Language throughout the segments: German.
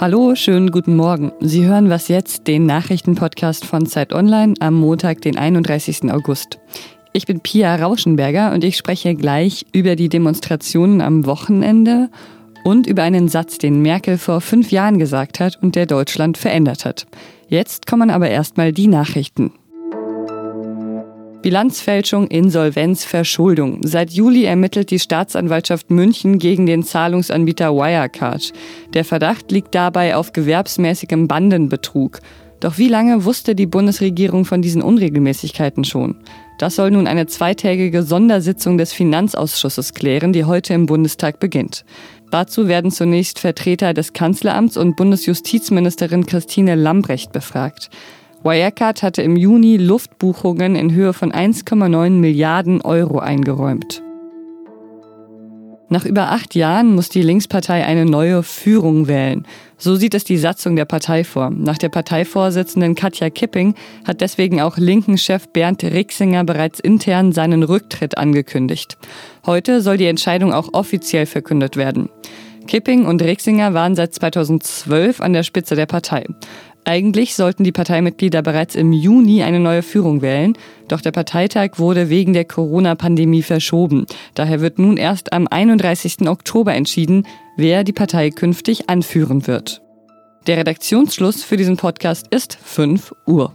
Hallo, schönen guten Morgen. Sie hören was jetzt, den Nachrichtenpodcast von Zeit Online am Montag, den 31. August. Ich bin Pia Rauschenberger und ich spreche gleich über die Demonstrationen am Wochenende und über einen Satz, den Merkel vor fünf Jahren gesagt hat und der Deutschland verändert hat. Jetzt kommen aber erstmal die Nachrichten. Bilanzfälschung, Insolvenz, Verschuldung. Seit Juli ermittelt die Staatsanwaltschaft München gegen den Zahlungsanbieter Wirecard. Der Verdacht liegt dabei auf gewerbsmäßigem Bandenbetrug. Doch wie lange wusste die Bundesregierung von diesen Unregelmäßigkeiten schon? Das soll nun eine zweitägige Sondersitzung des Finanzausschusses klären, die heute im Bundestag beginnt. Dazu werden zunächst Vertreter des Kanzleramts und Bundesjustizministerin Christine Lambrecht befragt. Wirecard hatte im Juni Luftbuchungen in Höhe von 1,9 Milliarden Euro eingeräumt. Nach über acht Jahren muss die Linkspartei eine neue Führung wählen. So sieht es die Satzung der Partei vor. Nach der Parteivorsitzenden Katja Kipping hat deswegen auch Linken-Chef Bernd Rixinger bereits intern seinen Rücktritt angekündigt. Heute soll die Entscheidung auch offiziell verkündet werden. Kipping und Rixinger waren seit 2012 an der Spitze der Partei. Eigentlich sollten die Parteimitglieder bereits im Juni eine neue Führung wählen, doch der Parteitag wurde wegen der Corona-Pandemie verschoben. Daher wird nun erst am 31. Oktober entschieden, wer die Partei künftig anführen wird. Der Redaktionsschluss für diesen Podcast ist 5 Uhr.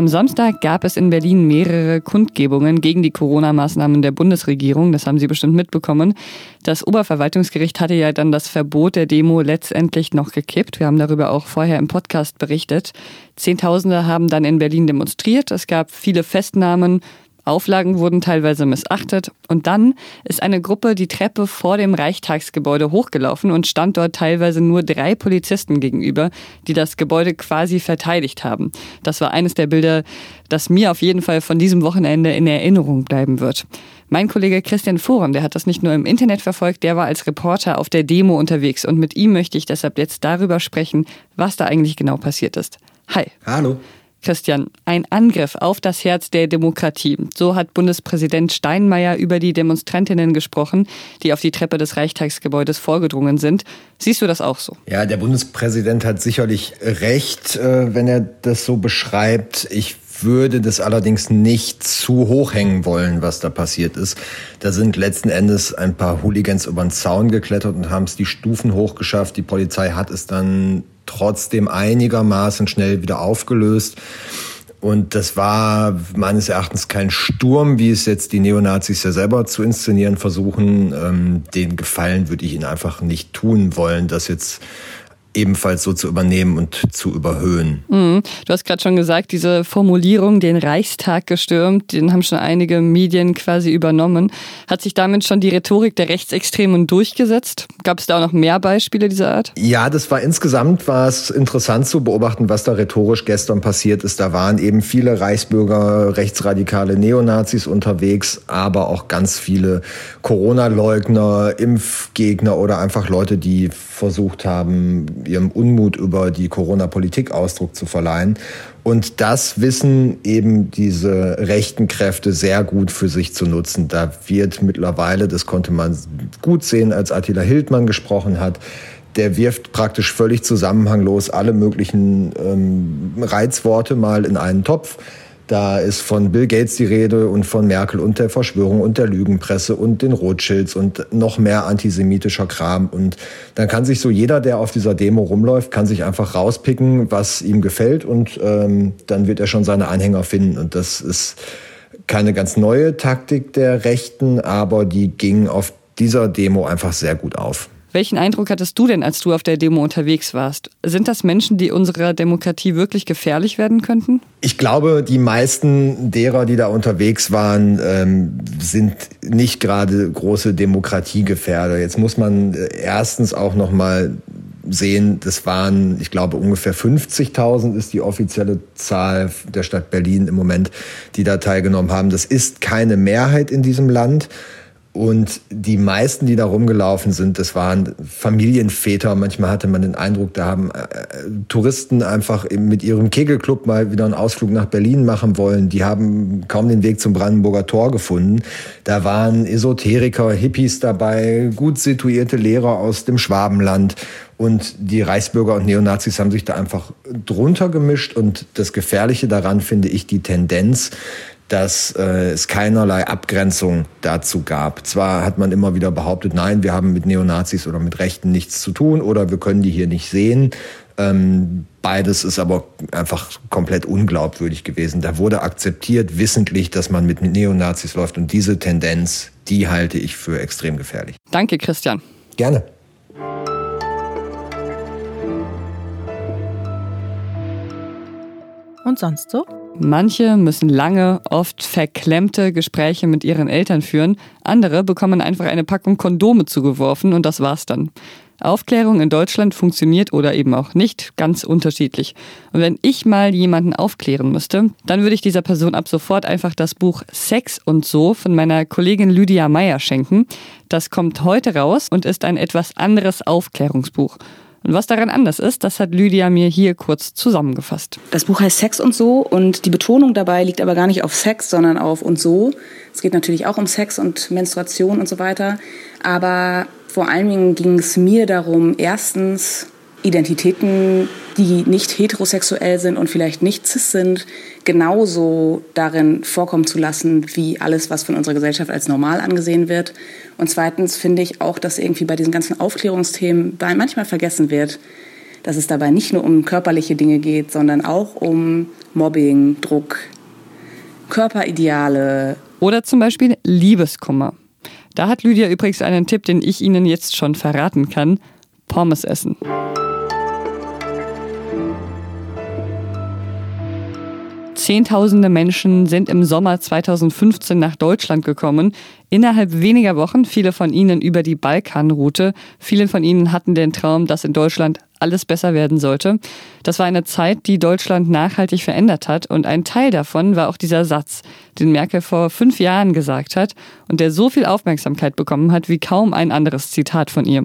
Am Samstag gab es in Berlin mehrere Kundgebungen gegen die Corona-Maßnahmen der Bundesregierung. Das haben Sie bestimmt mitbekommen. Das Oberverwaltungsgericht hatte ja dann das Verbot der Demo letztendlich noch gekippt. Wir haben darüber auch vorher im Podcast berichtet. Zehntausende haben dann in Berlin demonstriert. Es gab viele Festnahmen, Auflagen wurden teilweise missachtet und dann ist eine Gruppe die Treppe vor dem Reichstagsgebäude hochgelaufen und stand dort teilweise nur drei Polizisten gegenüber, die das Gebäude quasi verteidigt haben. Das war eines der Bilder, das mir auf jeden Fall von diesem Wochenende in Erinnerung bleiben wird. Mein Kollege Christian Forum, der hat das nicht nur im Internet verfolgt, der war als Reporter auf der Demo unterwegs und mit ihm möchte ich deshalb jetzt darüber sprechen, was da eigentlich genau passiert ist. Hi. Hallo. Christian, ein Angriff auf das Herz der Demokratie. So hat Bundespräsident Steinmeier über die Demonstrantinnen gesprochen, die auf die Treppe des Reichstagsgebäudes vorgedrungen sind. Siehst du das auch so? Ja, der Bundespräsident hat sicherlich recht, äh, wenn er das so beschreibt. Ich würde das allerdings nicht zu hoch hängen wollen, was da passiert ist. Da sind letzten Endes ein paar Hooligans über den Zaun geklettert und haben es die Stufen hochgeschafft. Die Polizei hat es dann trotzdem einigermaßen schnell wieder aufgelöst. Und das war meines Erachtens kein Sturm, wie es jetzt die Neonazis ja selber zu inszenieren versuchen. Ähm, den Gefallen würde ich ihnen einfach nicht tun wollen, dass jetzt ebenfalls so zu übernehmen und zu überhöhen. Mhm. Du hast gerade schon gesagt, diese Formulierung, den Reichstag gestürmt, den haben schon einige Medien quasi übernommen. Hat sich damit schon die Rhetorik der Rechtsextremen durchgesetzt? Gab es da auch noch mehr Beispiele dieser Art? Ja, das war insgesamt war es interessant zu beobachten, was da rhetorisch gestern passiert ist. Da waren eben viele Reichsbürger, rechtsradikale Neonazis unterwegs, aber auch ganz viele Corona-Leugner, Impfgegner oder einfach Leute, die versucht haben, ihrem Unmut über die Corona-Politik Ausdruck zu verleihen. Und das wissen eben diese rechten Kräfte sehr gut für sich zu nutzen. Da wird mittlerweile, das konnte man gut sehen, als Attila Hildmann gesprochen hat, der wirft praktisch völlig zusammenhanglos alle möglichen ähm, Reizworte mal in einen Topf da ist von Bill Gates die Rede und von Merkel und der Verschwörung und der Lügenpresse und den Rothschilds und noch mehr antisemitischer Kram. Und dann kann sich so jeder, der auf dieser Demo rumläuft, kann sich einfach rauspicken, was ihm gefällt und ähm, dann wird er schon seine Anhänger finden. Und das ist keine ganz neue Taktik der Rechten, aber die ging auf dieser Demo einfach sehr gut auf. Welchen Eindruck hattest du denn, als du auf der Demo unterwegs warst? Sind das Menschen, die unserer Demokratie wirklich gefährlich werden könnten? Ich glaube, die meisten derer, die da unterwegs waren, ähm, sind nicht gerade große Demokratiegefährder. Jetzt muss man äh, erstens auch noch mal sehen, das waren, ich glaube, ungefähr 50.000 ist die offizielle Zahl der Stadt Berlin im Moment, die da teilgenommen haben. Das ist keine Mehrheit in diesem Land. Und die meisten, die da rumgelaufen sind, das waren Familienväter. Manchmal hatte man den Eindruck, da haben äh, Touristen einfach mit ihrem Kegelclub mal wieder einen Ausflug nach Berlin machen wollen. Die haben kaum den Weg zum Brandenburger Tor gefunden. Da waren Esoteriker, Hippies dabei, gut situierte Lehrer aus dem Schwabenland. Und die Reichsbürger und Neonazis haben sich da einfach drunter gemischt. Und das Gefährliche daran finde ich die Tendenz, dass äh, es keinerlei Abgrenzung dazu gab. Zwar hat man immer wieder behauptet, nein, wir haben mit Neonazis oder mit Rechten nichts zu tun oder wir können die hier nicht sehen. Ähm, beides ist aber einfach komplett unglaubwürdig gewesen. Da wurde akzeptiert, wissentlich, dass man mit Neonazis läuft und diese Tendenz, die halte ich für extrem gefährlich. Danke, Christian. Gerne. Und sonst so? Manche müssen lange, oft verklemmte Gespräche mit ihren Eltern führen, andere bekommen einfach eine Packung Kondome zugeworfen und das war's dann. Aufklärung in Deutschland funktioniert oder eben auch nicht ganz unterschiedlich. Und wenn ich mal jemanden aufklären müsste, dann würde ich dieser Person ab sofort einfach das Buch Sex und so von meiner Kollegin Lydia Meyer schenken. Das kommt heute raus und ist ein etwas anderes Aufklärungsbuch. Und was daran anders ist, das hat Lydia mir hier kurz zusammengefasst. Das Buch heißt Sex und so und die Betonung dabei liegt aber gar nicht auf Sex, sondern auf und so. Es geht natürlich auch um Sex und Menstruation und so weiter. Aber vor allen Dingen ging es mir darum, erstens Identitäten, die nicht heterosexuell sind und vielleicht nicht cis sind, genauso darin vorkommen zu lassen, wie alles, was von unserer Gesellschaft als normal angesehen wird. Und zweitens finde ich auch, dass irgendwie bei diesen ganzen Aufklärungsthemen manchmal vergessen wird, dass es dabei nicht nur um körperliche Dinge geht, sondern auch um Mobbing, Druck, Körperideale. Oder zum Beispiel Liebeskummer. Da hat Lydia übrigens einen Tipp, den ich Ihnen jetzt schon verraten kann. Pommes essen. Zehntausende Menschen sind im Sommer 2015 nach Deutschland gekommen. Innerhalb weniger Wochen, viele von ihnen über die Balkanroute. Viele von ihnen hatten den Traum, dass in Deutschland alles besser werden sollte. Das war eine Zeit, die Deutschland nachhaltig verändert hat. Und ein Teil davon war auch dieser Satz, den Merkel vor fünf Jahren gesagt hat und der so viel Aufmerksamkeit bekommen hat wie kaum ein anderes Zitat von ihr.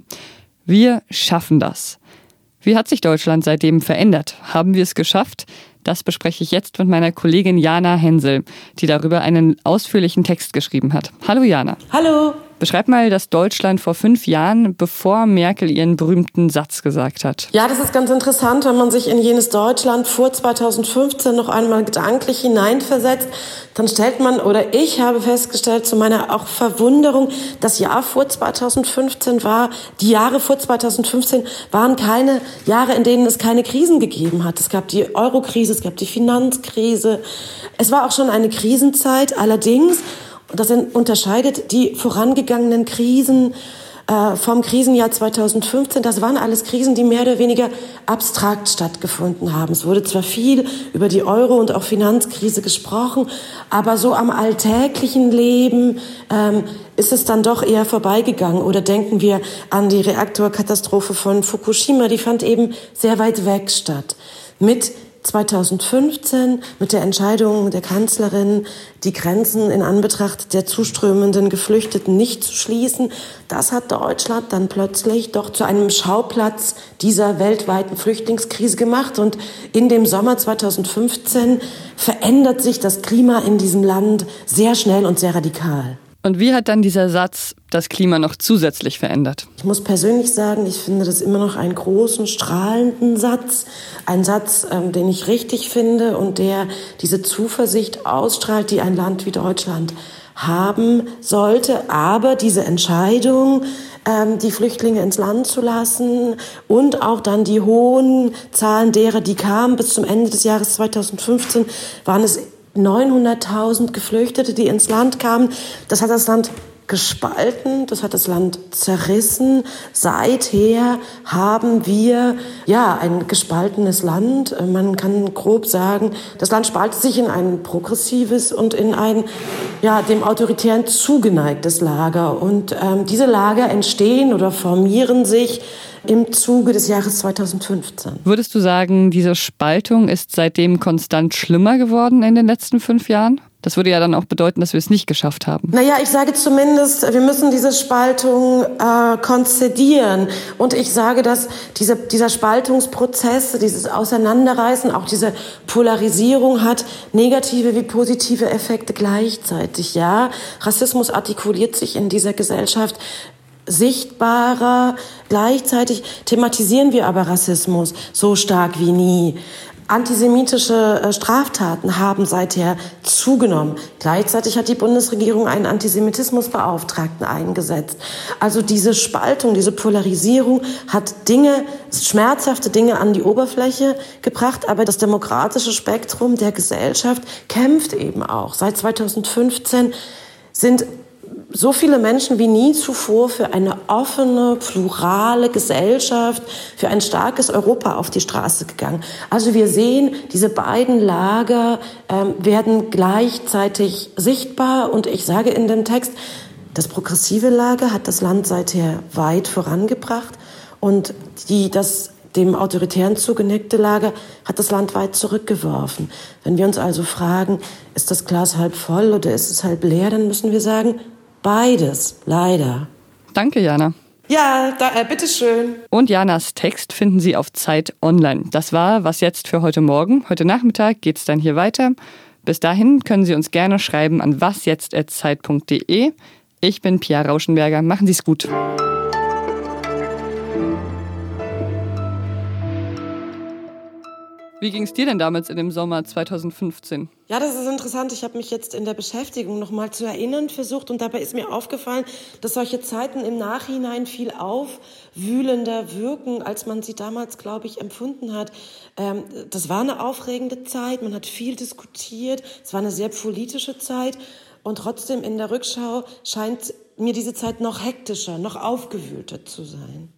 Wir schaffen das. Wie hat sich Deutschland seitdem verändert? Haben wir es geschafft? Das bespreche ich jetzt mit meiner Kollegin Jana Hensel, die darüber einen ausführlichen Text geschrieben hat. Hallo Jana. Hallo. Beschreib mal das Deutschland vor fünf Jahren, bevor Merkel ihren berühmten Satz gesagt hat. Ja, das ist ganz interessant, wenn man sich in jenes Deutschland vor 2015 noch einmal gedanklich hineinversetzt, dann stellt man, oder ich habe festgestellt, zu meiner auch Verwunderung, das Jahr vor 2015 war, die Jahre vor 2015 waren keine Jahre, in denen es keine Krisen gegeben hat. Es gab die Eurokrise, es gab die Finanzkrise. Es war auch schon eine Krisenzeit. Allerdings das unterscheidet die vorangegangenen Krisen äh, vom Krisenjahr 2015. Das waren alles Krisen, die mehr oder weniger abstrakt stattgefunden haben. Es wurde zwar viel über die Euro- und auch Finanzkrise gesprochen, aber so am alltäglichen Leben ähm, ist es dann doch eher vorbeigegangen. Oder denken wir an die Reaktorkatastrophe von Fukushima, die fand eben sehr weit weg statt. Mit 2015 mit der Entscheidung der Kanzlerin, die Grenzen in Anbetracht der zuströmenden Geflüchteten nicht zu schließen, das hat Deutschland dann plötzlich doch zu einem Schauplatz dieser weltweiten Flüchtlingskrise gemacht. Und in dem Sommer 2015 verändert sich das Klima in diesem Land sehr schnell und sehr radikal. Und wie hat dann dieser Satz das Klima noch zusätzlich verändert? Ich muss persönlich sagen, ich finde das immer noch einen großen, strahlenden Satz. Ein Satz, ähm, den ich richtig finde und der diese Zuversicht ausstrahlt, die ein Land wie Deutschland haben sollte. Aber diese Entscheidung, ähm, die Flüchtlinge ins Land zu lassen und auch dann die hohen Zahlen derer, die kamen bis zum Ende des Jahres 2015, waren es 900.000 Geflüchtete, die ins Land kamen. Das hat das Land gespalten, das hat das Land zerrissen. Seither haben wir ja ein gespaltenes Land. Man kann grob sagen, das Land spaltet sich in ein progressives und in ein ja dem autoritären zugeneigtes Lager. Und ähm, diese Lager entstehen oder formieren sich im Zuge des Jahres 2015. Würdest du sagen, diese Spaltung ist seitdem konstant schlimmer geworden in den letzten fünf Jahren? Das würde ja dann auch bedeuten, dass wir es nicht geschafft haben. Naja, ich sage zumindest, wir müssen diese Spaltung äh, konzedieren. Und ich sage, dass diese, dieser Spaltungsprozess, dieses Auseinanderreißen, auch diese Polarisierung hat negative wie positive Effekte gleichzeitig. Ja, Rassismus artikuliert sich in dieser Gesellschaft sichtbarer. Gleichzeitig thematisieren wir aber Rassismus so stark wie nie. Antisemitische äh, Straftaten haben seither zugenommen. Gleichzeitig hat die Bundesregierung einen Antisemitismusbeauftragten eingesetzt. Also diese Spaltung, diese Polarisierung hat Dinge, schmerzhafte Dinge an die Oberfläche gebracht, aber das demokratische Spektrum der Gesellschaft kämpft eben auch. Seit 2015 sind so viele Menschen wie nie zuvor für eine offene, plurale Gesellschaft, für ein starkes Europa auf die Straße gegangen. Also wir sehen, diese beiden Lager ähm, werden gleichzeitig sichtbar und ich sage in dem Text, das progressive Lager hat das Land seither weit vorangebracht und die, das dem autoritären zugeneigte Lager hat das Land weit zurückgeworfen. Wenn wir uns also fragen, ist das Glas halb voll oder ist es halb leer, dann müssen wir sagen, Beides, leider. Danke, Jana. Ja, da, äh, bitteschön. Und Janas Text finden Sie auf Zeit Online. Das war was jetzt für heute Morgen. Heute Nachmittag geht es dann hier weiter. Bis dahin können Sie uns gerne schreiben an wasjetzt.zeit.de. Ich bin Pia Rauschenberger. Machen Sie es gut. Wie ging es dir denn damals in dem Sommer 2015? Ja, das ist interessant. Ich habe mich jetzt in der Beschäftigung noch mal zu erinnern versucht und dabei ist mir aufgefallen, dass solche Zeiten im Nachhinein viel aufwühlender wirken, als man sie damals, glaube ich, empfunden hat. Ähm, das war eine aufregende Zeit. Man hat viel diskutiert. Es war eine sehr politische Zeit und trotzdem in der Rückschau scheint mir diese Zeit noch hektischer, noch aufgewühlter zu sein.